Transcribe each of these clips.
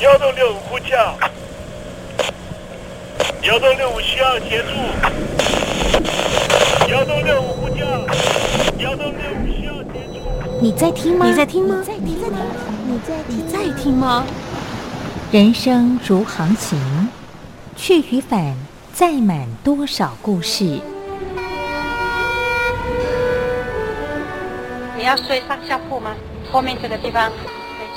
幺洞六五呼叫，幺洞六五需要协助，幺洞六五呼叫，幺洞六五需要协助。你在听吗？你在听吗？你在听吗？你在你在听吗？人生如航行，去与返，载满多少故事？你要睡上下铺吗？后面这个地方。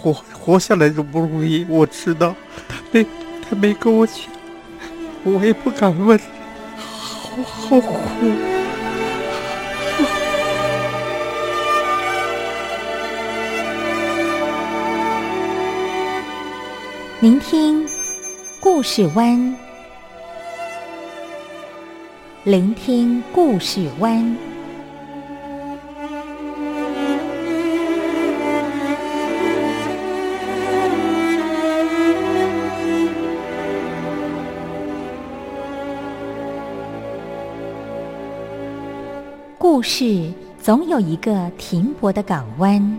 活活下来都不容易，我知道。他没他没跟我讲，我也不敢问，好好苦。聆听故事湾，聆听故事湾。故事总有一个停泊的港湾。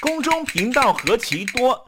宫中频道何其多，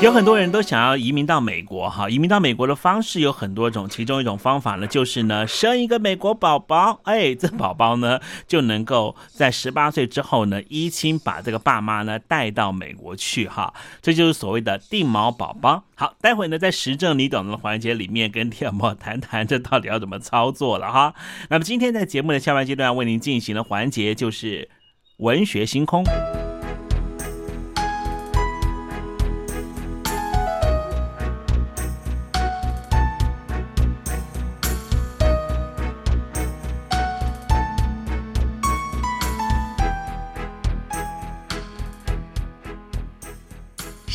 有很多人都想要移民到美国，哈，移民到美国的方式有很多种，其中一种方法呢，就是呢生一个美国宝宝，哎，这宝宝呢就能够在十八岁之后呢，依亲把这个爸妈呢带到美国去，哈，这就是所谓的定毛宝宝。好，待会呢在时政你懂的环节里面跟天宝谈谈这到底要怎么操作了哈。那么今天在节目的下半阶段为您进行的环节就是文学星空。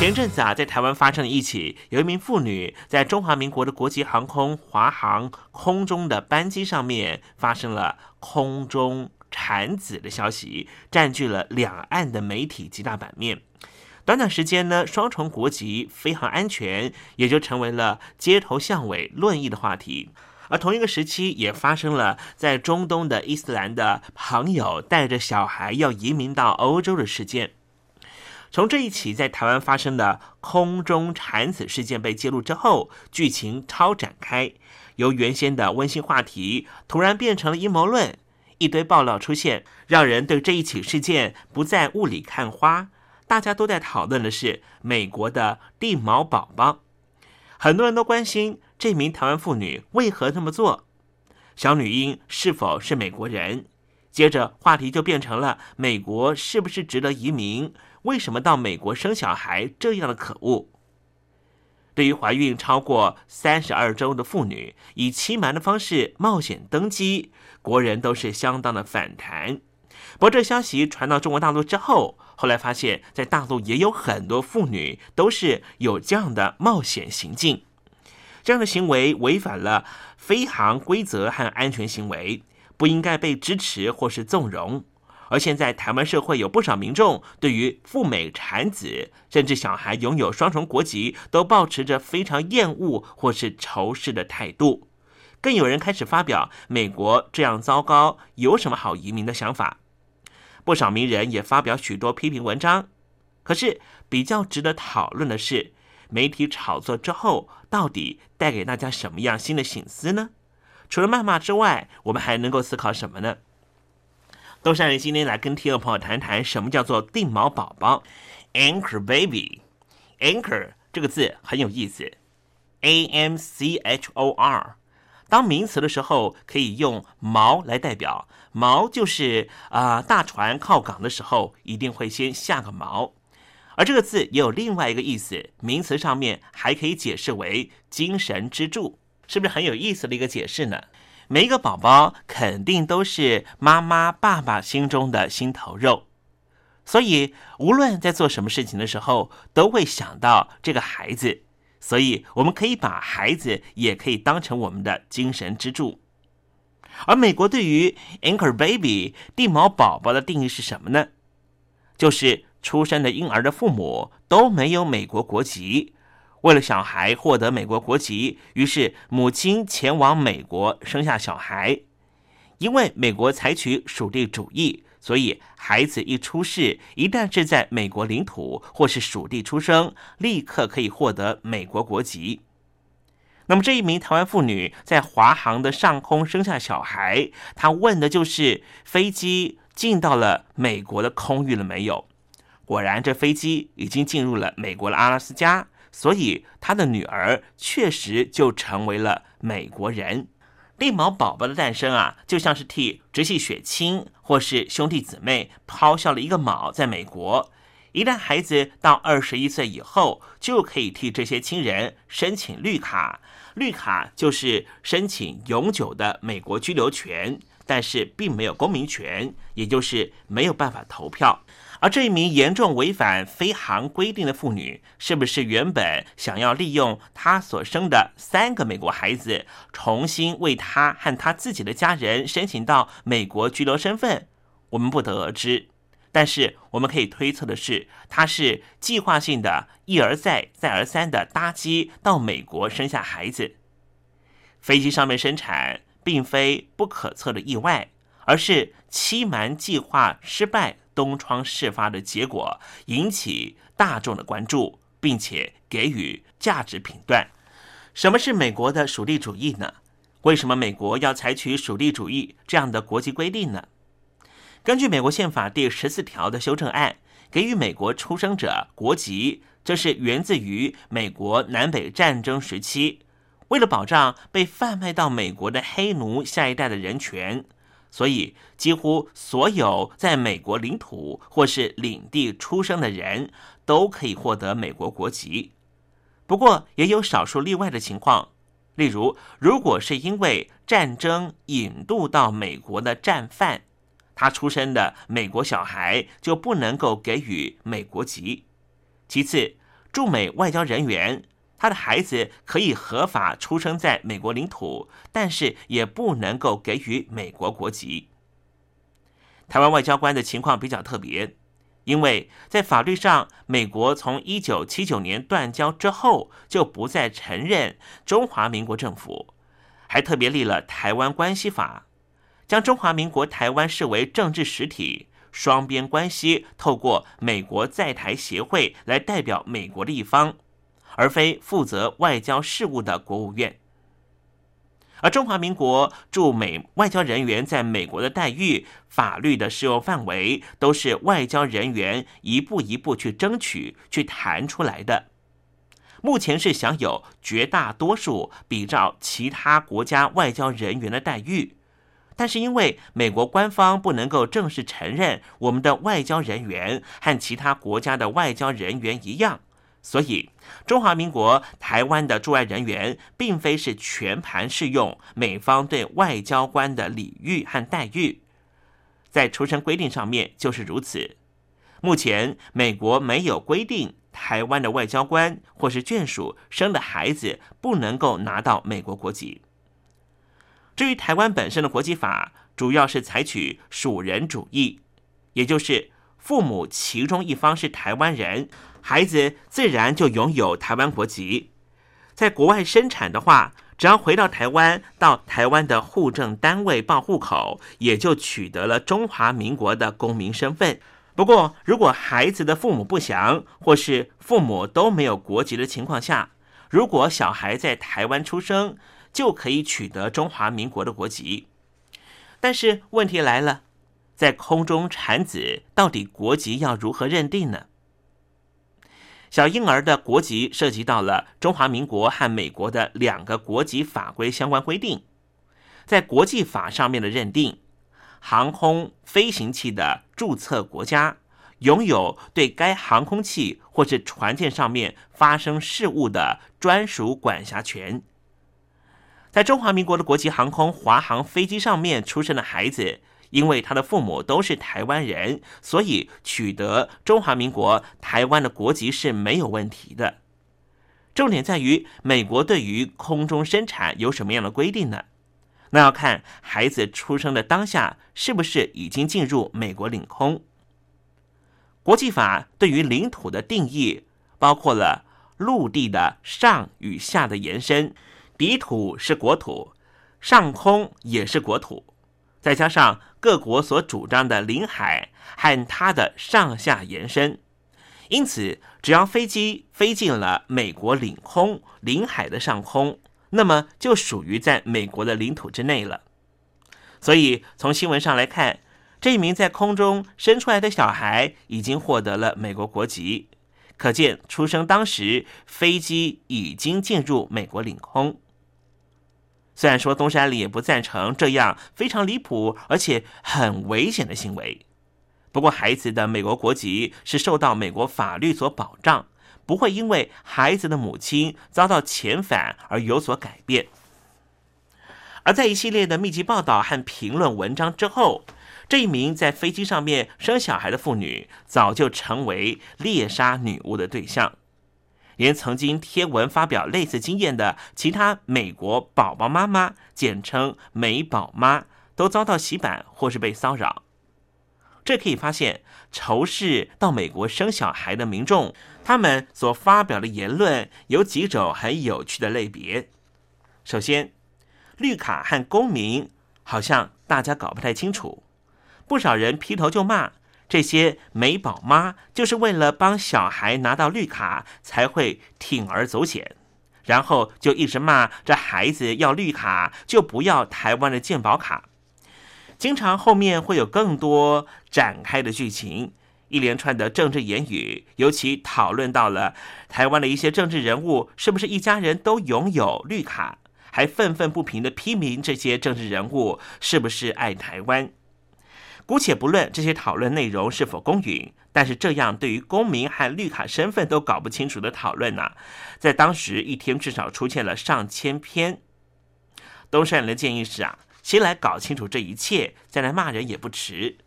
前阵子啊，在台湾发生了一起，有一名妇女在中华民国的国际航空华航空中的班机上面发生了空中产子的消息，占据了两岸的媒体极大版面。短短时间呢，双重国籍、飞航安全也就成为了街头巷尾论议的话题。而同一个时期，也发生了在中东的伊斯兰的朋友带着小孩要移民到欧洲的事件。从这一起在台湾发生的空中产子事件被揭露之后，剧情超展开，由原先的温馨话题突然变成了阴谋论，一堆爆料出现，让人对这一起事件不再雾里看花。大家都在讨论的是美国的地毛宝宝，很多人都关心这名台湾妇女为何这么做，小女婴是否是美国人？接着话题就变成了美国是不是值得移民？为什么到美国生小孩这样的可恶？对于怀孕超过三十二周的妇女以欺瞒的方式冒险登机，国人都是相当的反弹。不过这消息传到中国大陆之后，后来发现，在大陆也有很多妇女都是有这样的冒险行径，这样的行为违反了飞航规则和安全行为，不应该被支持或是纵容。而现在，台湾社会有不少民众对于赴美产子，甚至小孩拥有双重国籍，都保持着非常厌恶或是仇视的态度。更有人开始发表“美国这样糟糕，有什么好移民”的想法。不少名人也发表许多批评文章。可是，比较值得讨论的是，媒体炒作之后，到底带给大家什么样新的醒思呢？除了谩骂之外，我们还能够思考什么呢？都善人今天来跟听众朋友谈谈，什么叫做定锚宝宝 （anchor baby）。anchor 这个字很有意思，a m c h o r。当名词的时候，可以用锚来代表，锚就是啊，大船靠港的时候一定会先下个锚。而这个字也有另外一个意思，名词上面还可以解释为精神支柱，是不是很有意思的一个解释呢？每一个宝宝肯定都是妈妈、爸爸心中的心头肉，所以无论在做什么事情的时候，都会想到这个孩子。所以我们可以把孩子也可以当成我们的精神支柱。而美国对于 anchor baby 地毛宝宝的定义是什么呢？就是出生的婴儿的父母都没有美国国籍。为了小孩获得美国国籍，于是母亲前往美国生下小孩。因为美国采取属地主义，所以孩子一出世，一旦是在美国领土或是属地出生，立刻可以获得美国国籍。那么这一名台湾妇女在华航的上空生下小孩，她问的就是飞机进到了美国的空域了没有？果然，这飞机已经进入了美国的阿拉斯加。所以，他的女儿确实就成为了美国人。绿毛宝宝的诞生啊，就像是替直系血亲或是兄弟姊妹抛下了一个锚。在美国，一旦孩子到二十一岁以后，就可以替这些亲人申请绿卡。绿卡就是申请永久的美国居留权，但是并没有公民权，也就是没有办法投票。而这一名严重违反飞航规定的妇女，是不是原本想要利用她所生的三个美国孩子，重新为她和她自己的家人申请到美国居留身份？我们不得而知。但是我们可以推测的是，她是计划性的一而再、再而三的搭机到美国生下孩子。飞机上面生产，并非不可测的意外，而是欺瞒计划失败。东窗事发的结果引起大众的关注，并且给予价值评断。什么是美国的属地主义呢？为什么美国要采取属地主义这样的国际规定呢？根据美国宪法第十四条的修正案，给予美国出生者国籍，这是源自于美国南北战争时期，为了保障被贩卖到美国的黑奴下一代的人权。所以，几乎所有在美国领土或是领地出生的人都可以获得美国国籍。不过，也有少数例外的情况，例如，如果是因为战争引渡到美国的战犯，他出生的美国小孩就不能够给予美国籍。其次，驻美外交人员。他的孩子可以合法出生在美国领土，但是也不能够给予美国国籍。台湾外交官的情况比较特别，因为在法律上，美国从一九七九年断交之后就不再承认中华民国政府，还特别立了《台湾关系法》，将中华民国台湾视为政治实体，双边关系透过美国在台协会来代表美国的一方，而非负责外交事务的国务院。而中华民国驻美外交人员在美国的待遇、法律的适用范围，都是外交人员一步一步去争取、去谈出来的。目前是享有绝大多数比照其他国家外交人员的待遇。但是因为美国官方不能够正式承认我们的外交人员和其他国家的外交人员一样，所以中华民国台湾的驻外人员并非是全盘适用美方对外交官的礼遇和待遇，在出生规定上面就是如此。目前美国没有规定台湾的外交官或是眷属生的孩子不能够拿到美国国籍。至于台湾本身的国籍法，主要是采取属人主义，也就是父母其中一方是台湾人，孩子自然就拥有台湾国籍。在国外生产的话，只要回到台湾，到台湾的户政单位报户口，也就取得了中华民国的公民身份。不过，如果孩子的父母不详，或是父母都没有国籍的情况下，如果小孩在台湾出生，就可以取得中华民国的国籍，但是问题来了，在空中产子到底国籍要如何认定呢？小婴儿的国籍涉及到了中华民国和美国的两个国籍法规相关规定，在国际法上面的认定，航空飞行器的注册国家拥有对该航空器或是船舰上面发生事故的专属管辖权。在中华民国的国际航空华航飞机上面出生的孩子，因为他的父母都是台湾人，所以取得中华民国台湾的国籍是没有问题的。重点在于美国对于空中生产有什么样的规定呢？那要看孩子出生的当下是不是已经进入美国领空。国际法对于领土的定义，包括了陆地的上与下的延伸。底土是国土，上空也是国土，再加上各国所主张的领海和它的上下延伸，因此只要飞机飞进了美国领空领海的上空，那么就属于在美国的领土之内了。所以从新闻上来看，这一名在空中生出来的小孩已经获得了美国国籍，可见出生当时飞机已经进入美国领空。虽然说东山里也不赞成这样非常离谱而且很危险的行为，不过孩子的美国国籍是受到美国法律所保障，不会因为孩子的母亲遭到遣返而有所改变。而在一系列的密集报道和评论文章之后，这一名在飞机上面生小孩的妇女早就成为猎杀女巫的对象。连曾经贴文发表类似经验的其他美国宝宝妈妈，简称美宝妈，都遭到洗版或是被骚扰。这可以发现，仇视到美国生小孩的民众，他们所发表的言论有几种很有趣的类别。首先，绿卡和公民好像大家搞不太清楚，不少人劈头就骂。这些美宝妈就是为了帮小孩拿到绿卡，才会铤而走险，然后就一直骂这孩子要绿卡就不要台湾的健保卡。经常后面会有更多展开的剧情，一连串的政治言语，尤其讨论到了台湾的一些政治人物是不是一家人都拥有绿卡，还愤愤不平的批评这些政治人物是不是爱台湾。姑且不论这些讨论内容是否公允，但是这样对于公民和绿卡身份都搞不清楚的讨论呢，在当时一天至少出现了上千篇。东山人的建议是啊，先来搞清楚这一切，再来骂人也不迟。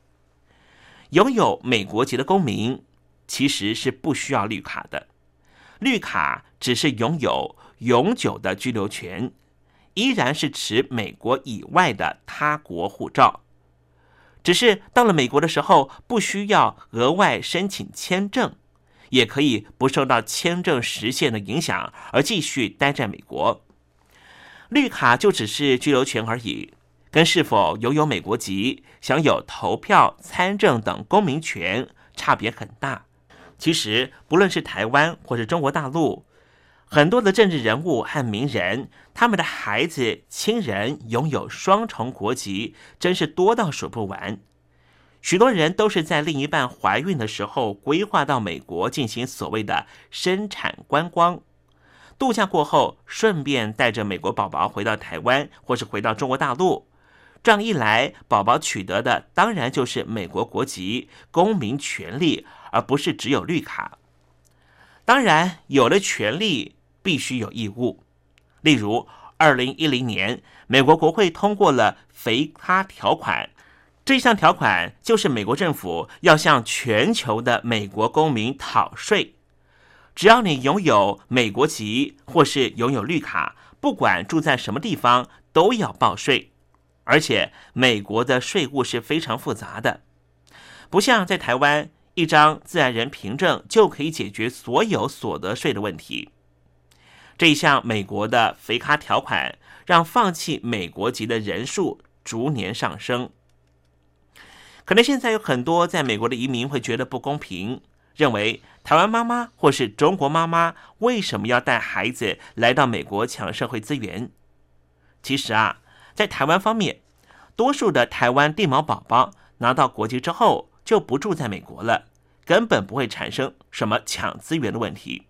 拥有美国籍的公民其实是不需要绿卡的，绿卡只是拥有永久的居留权，依然是持美国以外的他国护照。只是到了美国的时候，不需要额外申请签证，也可以不受到签证时限的影响而继续待在美国。绿卡就只是居留权而已，跟是否拥有美国籍、享有投票、参政等公民权差别很大。其实，不论是台湾或是中国大陆，很多的政治人物和名人，他们的孩子、亲人拥有双重国籍，真是多到数不完。许多人都是在另一半怀孕的时候规划到美国进行所谓的生产观光，度假过后，顺便带着美国宝宝回到台湾或是回到中国大陆。这样一来，宝宝取得的当然就是美国国籍、公民权利，而不是只有绿卡。当然，有了权利，必须有义务。例如，二零一零年，美国国会通过了“肥咖条款”。这项条款就是美国政府要向全球的美国公民讨税，只要你拥有美国籍或是拥有绿卡，不管住在什么地方都要报税。而且美国的税务是非常复杂的，不像在台湾，一张自然人凭证就可以解决所有所得税的问题。这一项美国的肥咖条款，让放弃美国籍的人数逐年上升。可能现在有很多在美国的移民会觉得不公平，认为台湾妈妈或是中国妈妈为什么要带孩子来到美国抢社会资源？其实啊，在台湾方面，多数的台湾地毛宝宝拿到国籍之后就不住在美国了，根本不会产生什么抢资源的问题。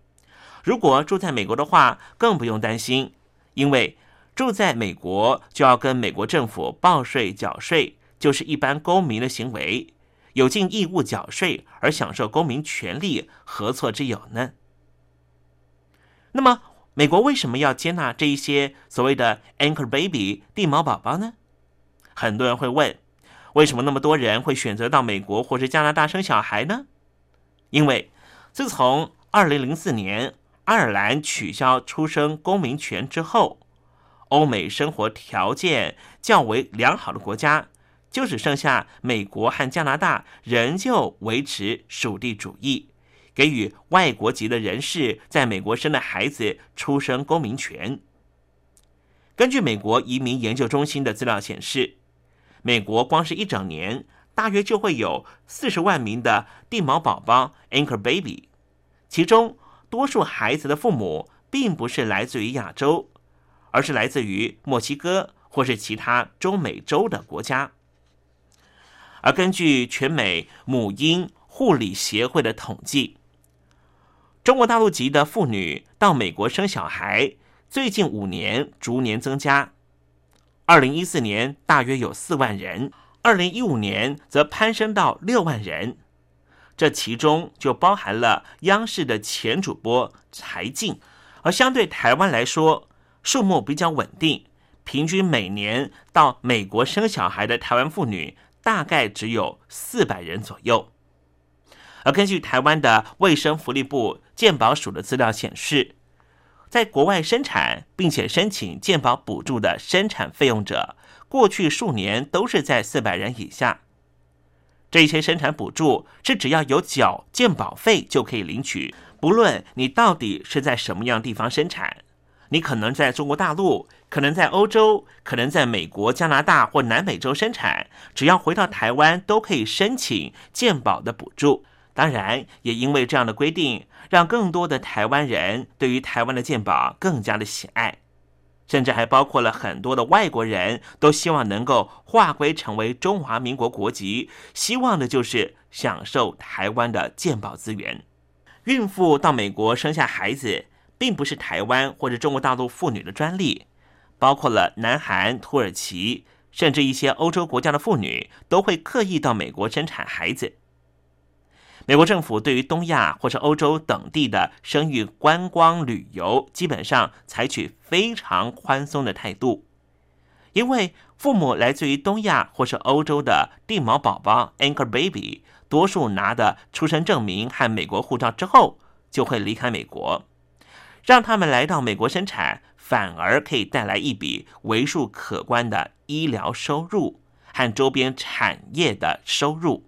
如果住在美国的话，更不用担心，因为住在美国就要跟美国政府报税缴税。就是一般公民的行为，有尽义务缴税而享受公民权利，何错之有呢？那么，美国为什么要接纳这一些所谓的 “anchor baby” 地毛宝宝呢？很多人会问，为什么那么多人会选择到美国或是加拿大生小孩呢？因为自从二零零四年爱尔兰取消出生公民权之后，欧美生活条件较为良好的国家。就只剩下美国和加拿大仍旧维持属地主义，给予外国籍的人士在美国生的孩子出生公民权。根据美国移民研究中心的资料显示，美国光是一整年，大约就会有四十万名的地毛宝宝 （anchor baby），其中多数孩子的父母并不是来自于亚洲，而是来自于墨西哥或是其他中美洲的国家。而根据全美母婴护理协会的统计，中国大陆籍的妇女到美国生小孩，最近五年逐年增加。二零一四年大约有四万人，二零一五年则攀升到六万人。这其中就包含了央视的前主播柴静，而相对台湾来说，数目比较稳定，平均每年到美国生小孩的台湾妇女。大概只有四百人左右，而根据台湾的卫生福利部健保署的资料显示，在国外生产并且申请健保补助的生产费用者，过去数年都是在四百人以下。这些生产补助是只要有缴健保费就可以领取，不论你到底是在什么样地方生产。你可能在中国大陆，可能在欧洲，可能在美国、加拿大或南美洲生产，只要回到台湾都可以申请健保的补助。当然，也因为这样的规定，让更多的台湾人对于台湾的健保更加的喜爱，甚至还包括了很多的外国人都希望能够划归成为中华民国国籍，希望的就是享受台湾的健保资源。孕妇到美国生下孩子。并不是台湾或者中国大陆妇女的专利，包括了南韩、土耳其，甚至一些欧洲国家的妇女都会刻意到美国生产孩子。美国政府对于东亚或者欧洲等地的生育观光旅游，基本上采取非常宽松的态度，因为父母来自于东亚或是欧洲的地毛宝宝 （anchor baby），多数拿的出生证明和美国护照之后，就会离开美国。让他们来到美国生产，反而可以带来一笔为数可观的医疗收入和周边产业的收入。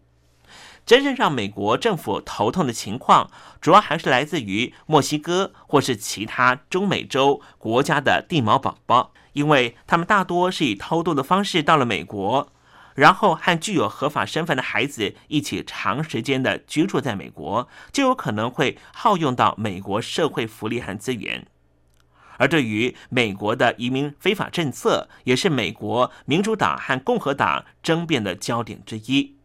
真正让美国政府头痛的情况，主要还是来自于墨西哥或是其他中美洲国家的地毛宝宝，因为他们大多是以偷渡的方式到了美国，然后和具有合法身份的孩子一起长时间的居住在美国，就有可能会耗用到美国社会福利和资源。而对于美国的移民非法政策，也是美国民主党和共和党争辩的焦点之一。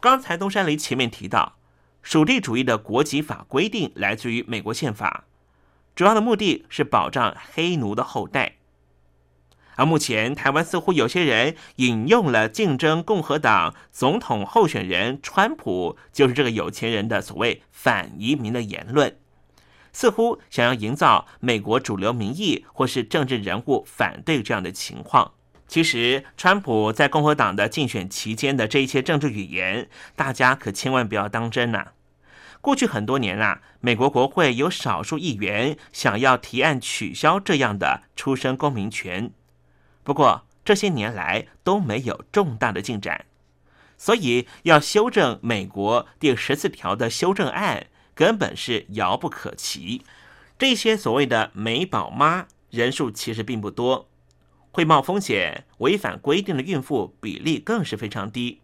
刚才东山林前面提到，属地主义的国籍法规定来自于美国宪法。主要的目的是保障黑奴的后代，而目前台湾似乎有些人引用了竞争共和党总统候选人川普就是这个有钱人的所谓反移民的言论，似乎想要营造美国主流民意或是政治人物反对这样的情况。其实，川普在共和党的竞选期间的这一些政治语言，大家可千万不要当真呐。过去很多年啊，美国国会有少数议员想要提案取消这样的出生公民权，不过这些年来都没有重大的进展，所以要修正美国第十四条的修正案根本是遥不可及。这些所谓的美宝妈人数其实并不多，会冒风险违反规定的孕妇比例更是非常低，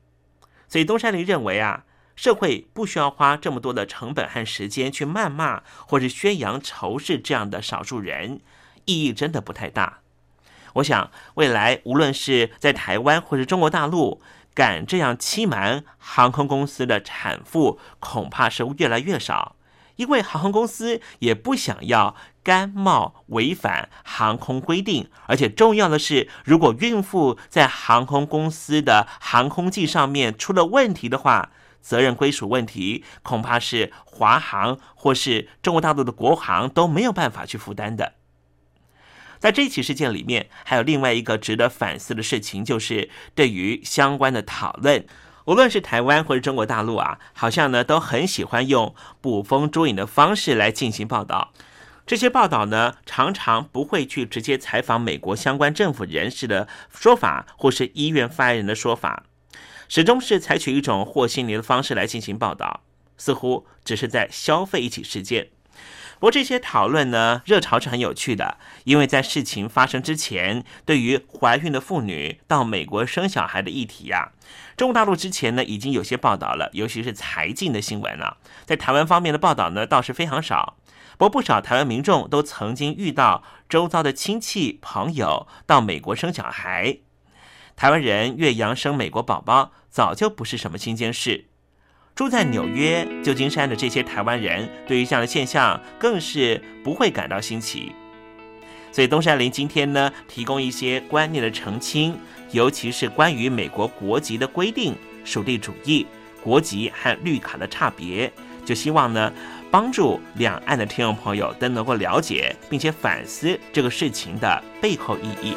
所以东山林认为啊。社会不需要花这么多的成本和时间去谩骂或者宣扬仇视这样的少数人，意义真的不太大。我想未来无论是在台湾或者中国大陆，敢这样欺瞒航空公司的产妇，恐怕是越来越少，因为航空公司也不想要甘冒违反航空规定。而且重要的是，如果孕妇在航空公司的航空器上面出了问题的话，责任归属问题，恐怕是华航或是中国大陆的国航都没有办法去负担的。在这起事件里面，还有另外一个值得反思的事情，就是对于相关的讨论，无论是台湾或者中国大陆啊，好像呢都很喜欢用捕风捉影的方式来进行报道。这些报道呢，常常不会去直接采访美国相关政府人士的说法，或是医院发言人的说法。始终是采取一种和稀泥的方式来进行报道，似乎只是在消费一起事件。不过这些讨论呢，热潮是很有趣的，因为在事情发生之前，对于怀孕的妇女到美国生小孩的议题呀，中国大陆之前呢已经有些报道了，尤其是财经的新闻啊，在台湾方面的报道呢倒是非常少。不过不少台湾民众都曾经遇到周遭的亲戚朋友到美国生小孩。台湾人越洋生美国宝宝早就不是什么新鲜事，住在纽约、旧金山的这些台湾人对于这样的现象更是不会感到新奇。所以东山林今天呢，提供一些观念的澄清，尤其是关于美国国籍的规定、属地主义、国籍和绿卡的差别，就希望呢，帮助两岸的听众朋友都能够了解并且反思这个事情的背后意义。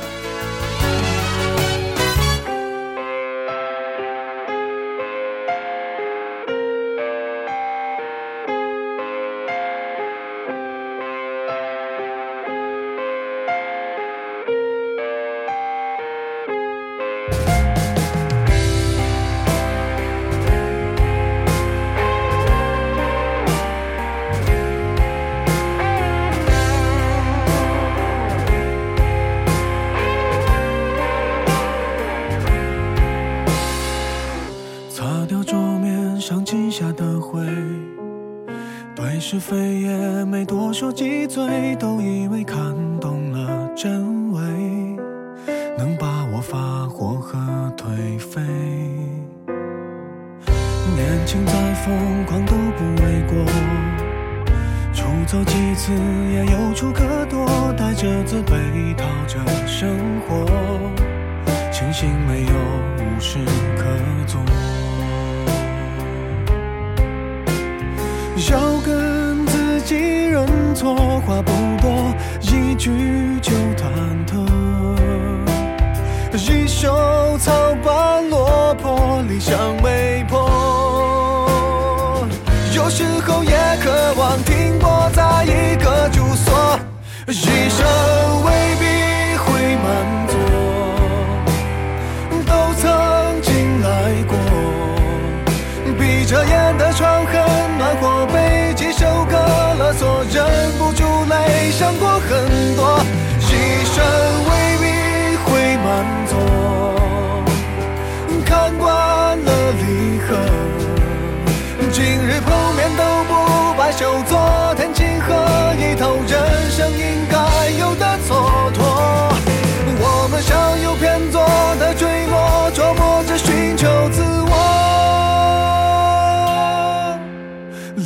的坠落，琢磨着寻求自我。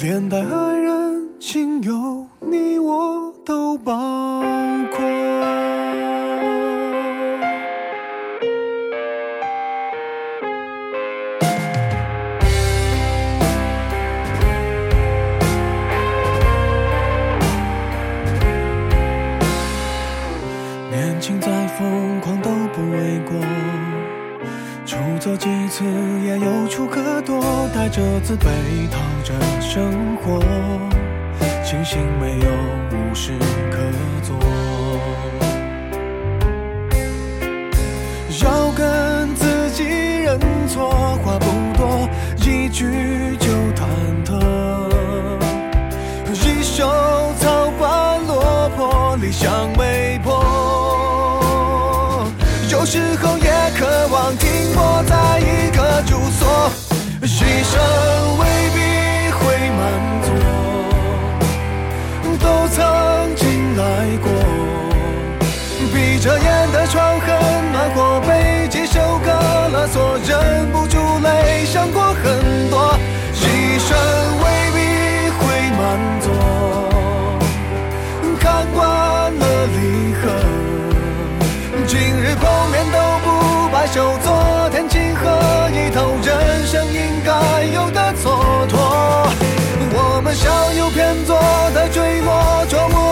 连带此也有处可躲，带着自卑讨着生活，庆幸没有无事可做。要跟自己认错，话不多，一句就忐忑。一手草花落魄，理想没破。有时候也渴望停泊在一个住所，一生未必会满座，都曾经来过。闭着眼的窗很暖和，被几首歌勒索，忍不住泪想过很多，一生我们像有偏左的坠落，琢磨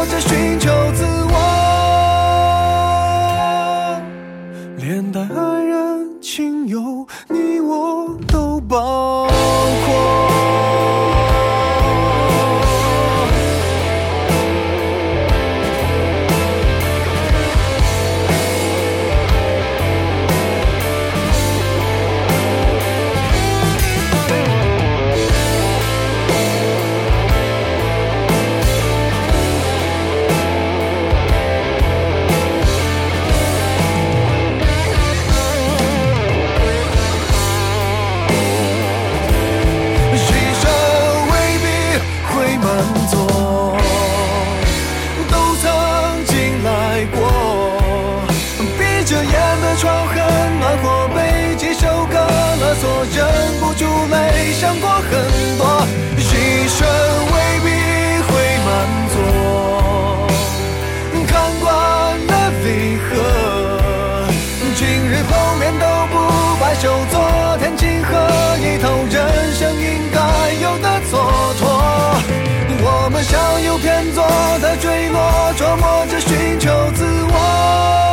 欢笑又偏左的坠落，琢磨着寻求自我，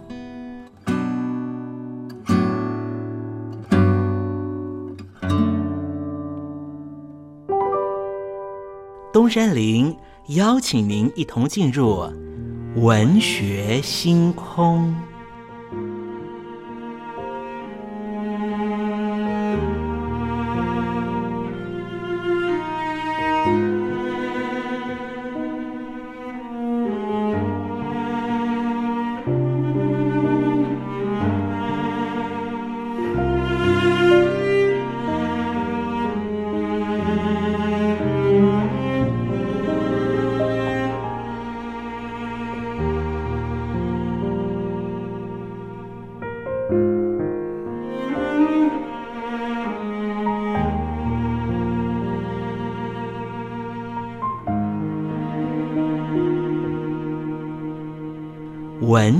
山林邀请您一同进入文学星空。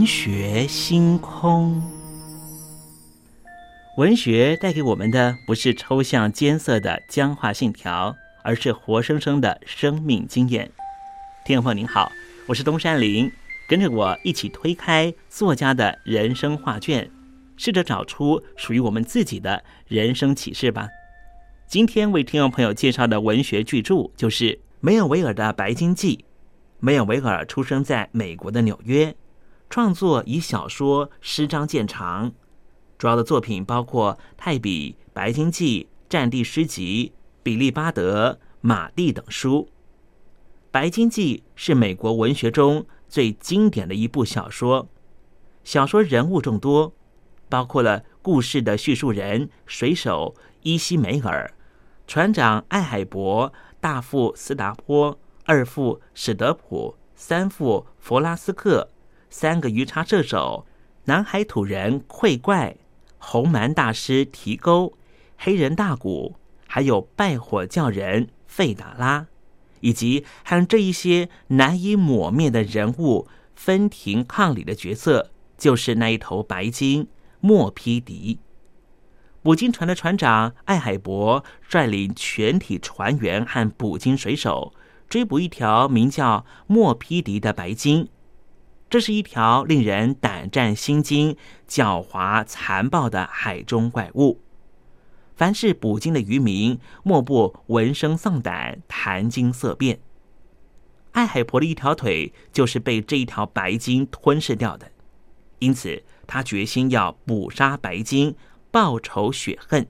文学星空。文学带给我们的不是抽象艰涩的僵化信条，而是活生生的生命经验。听众朋友您好，我是东山林，跟着我一起推开作家的人生画卷，试着找出属于我们自己的人生启示吧。今天为听众朋友介绍的文学巨著就是梅尔维尔的《白鲸记》。梅尔维尔出生在美国的纽约，创作以小说、诗章见长。主要的作品包括《泰比》《白鲸记》《战地诗集》《比利巴德》《马蒂》等书。《白鲸记》是美国文学中最经典的一部小说。小说人物众多，包括了故事的叙述人水手伊西梅尔、船长艾海伯、大副斯达坡。二副史德普，三副弗拉斯克，三个鱼叉射手，南海土人溃怪，红蛮大师提钩，黑人大古，还有拜火教人费达拉，以及和这一些难以抹灭的人物分庭抗礼的角色，就是那一头白鲸莫皮迪。捕鲸船的船长艾海伯率领全体船员和捕鲸水手。追捕一条名叫莫皮迪的白鲸，这是一条令人胆战心惊、狡猾残暴的海中怪物。凡是捕鲸的渔民，莫不闻声丧胆、谈惊色变。艾海婆的一条腿就是被这一条白鲸吞噬掉的，因此他决心要捕杀白鲸，报仇雪恨。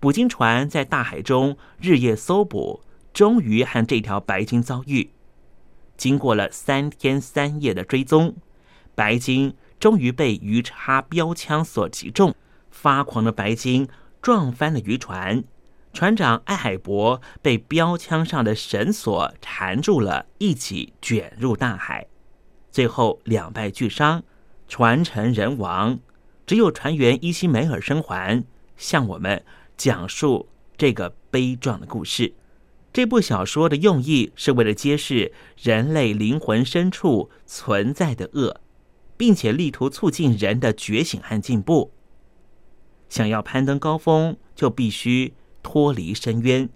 捕鲸船在大海中日夜搜捕。终于和这条白鲸遭遇，经过了三天三夜的追踪，白鲸终于被鱼叉标枪所击中。发狂的白鲸撞翻了渔船，船长艾海伯被标枪上的绳索缠住了，一起卷入大海。最后两败俱伤，船沉人亡，只有船员伊西梅尔生还，向我们讲述这个悲壮的故事。这部小说的用意是为了揭示人类灵魂深处存在的恶，并且力图促进人的觉醒和进步。想要攀登高峰，就必须脱离深渊；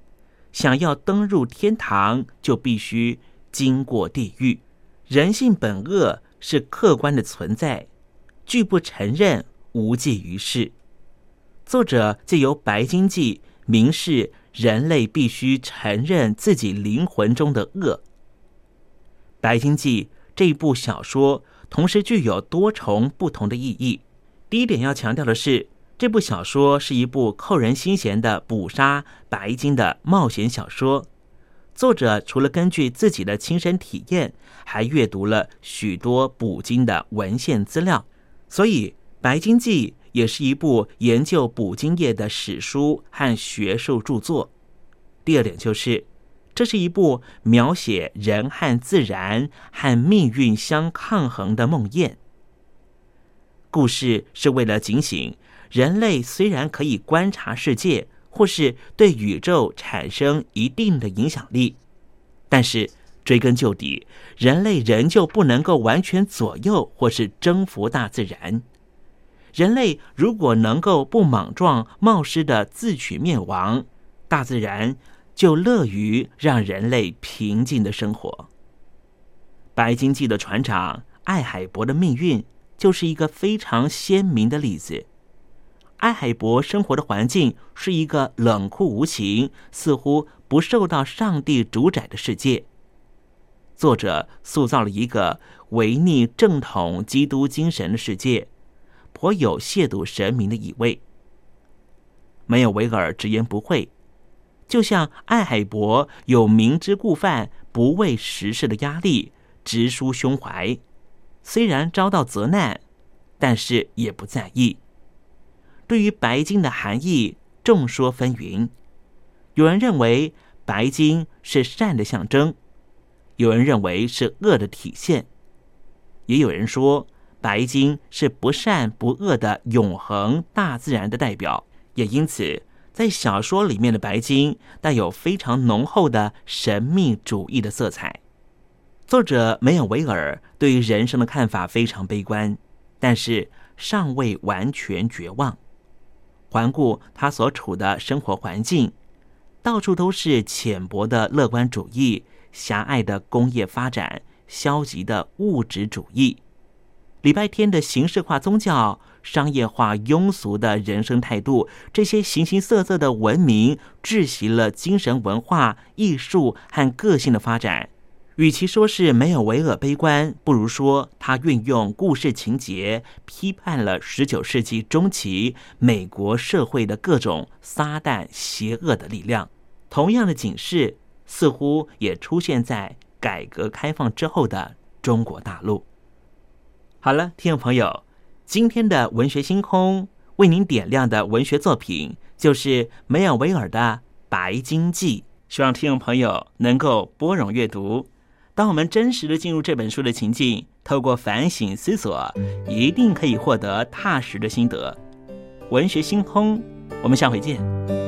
想要登入天堂，就必须经过地狱。人性本恶是客观的存在，拒不承认无济于事。作者借由《白鲸记》明示。人类必须承认自己灵魂中的恶。《白鲸记》这部小说同时具有多重不同的意义。第一点要强调的是，这部小说是一部扣人心弦的捕杀白鲸的冒险小说。作者除了根据自己的亲身体验，还阅读了许多捕鲸的文献资料，所以《白鲸记》。也是一部研究捕鲸业的史书和学术著作。第二点就是，这是一部描写人和自然和命运相抗衡的梦魇。故事是为了警醒人类，虽然可以观察世界，或是对宇宙产生一定的影响力，但是追根究底，人类仍旧不能够完全左右或是征服大自然。人类如果能够不莽撞冒失的自取灭亡，大自然就乐于让人类平静的生活。白鲸记的船长艾海伯的命运就是一个非常鲜明的例子。艾海伯生活的环境是一个冷酷无情、似乎不受到上帝主宰的世界。作者塑造了一个违逆正统基督精神的世界。颇有亵渎神明的意味。没有维尔直言不讳，就像艾海伯有明知故犯、不畏时事的压力，直抒胸怀。虽然遭到责难，但是也不在意。对于白金的含义，众说纷纭。有人认为白金是善的象征，有人认为是恶的体现，也有人说。白金是不善不恶的永恒大自然的代表，也因此，在小说里面的白金带有非常浓厚的神秘主义的色彩。作者梅尔维尔对于人生的看法非常悲观，但是尚未完全绝望。环顾他所处的生活环境，到处都是浅薄的乐观主义、狭隘的工业发展、消极的物质主义。礼拜天的形式化宗教、商业化庸俗的人生态度，这些形形色色的文明，窒息了精神文化、艺术和个性的发展。与其说是没有维尔悲观，不如说他运用故事情节，批判了十九世纪中期美国社会的各种撒旦邪恶的力量。同样的警示，似乎也出现在改革开放之后的中国大陆。好了，听众朋友，今天的文学星空为您点亮的文学作品就是梅尔维尔的《白鲸记》，希望听众朋友能够拨冗阅读。当我们真实的进入这本书的情境，透过反省思索，一定可以获得踏实的心得。文学星空，我们下回见。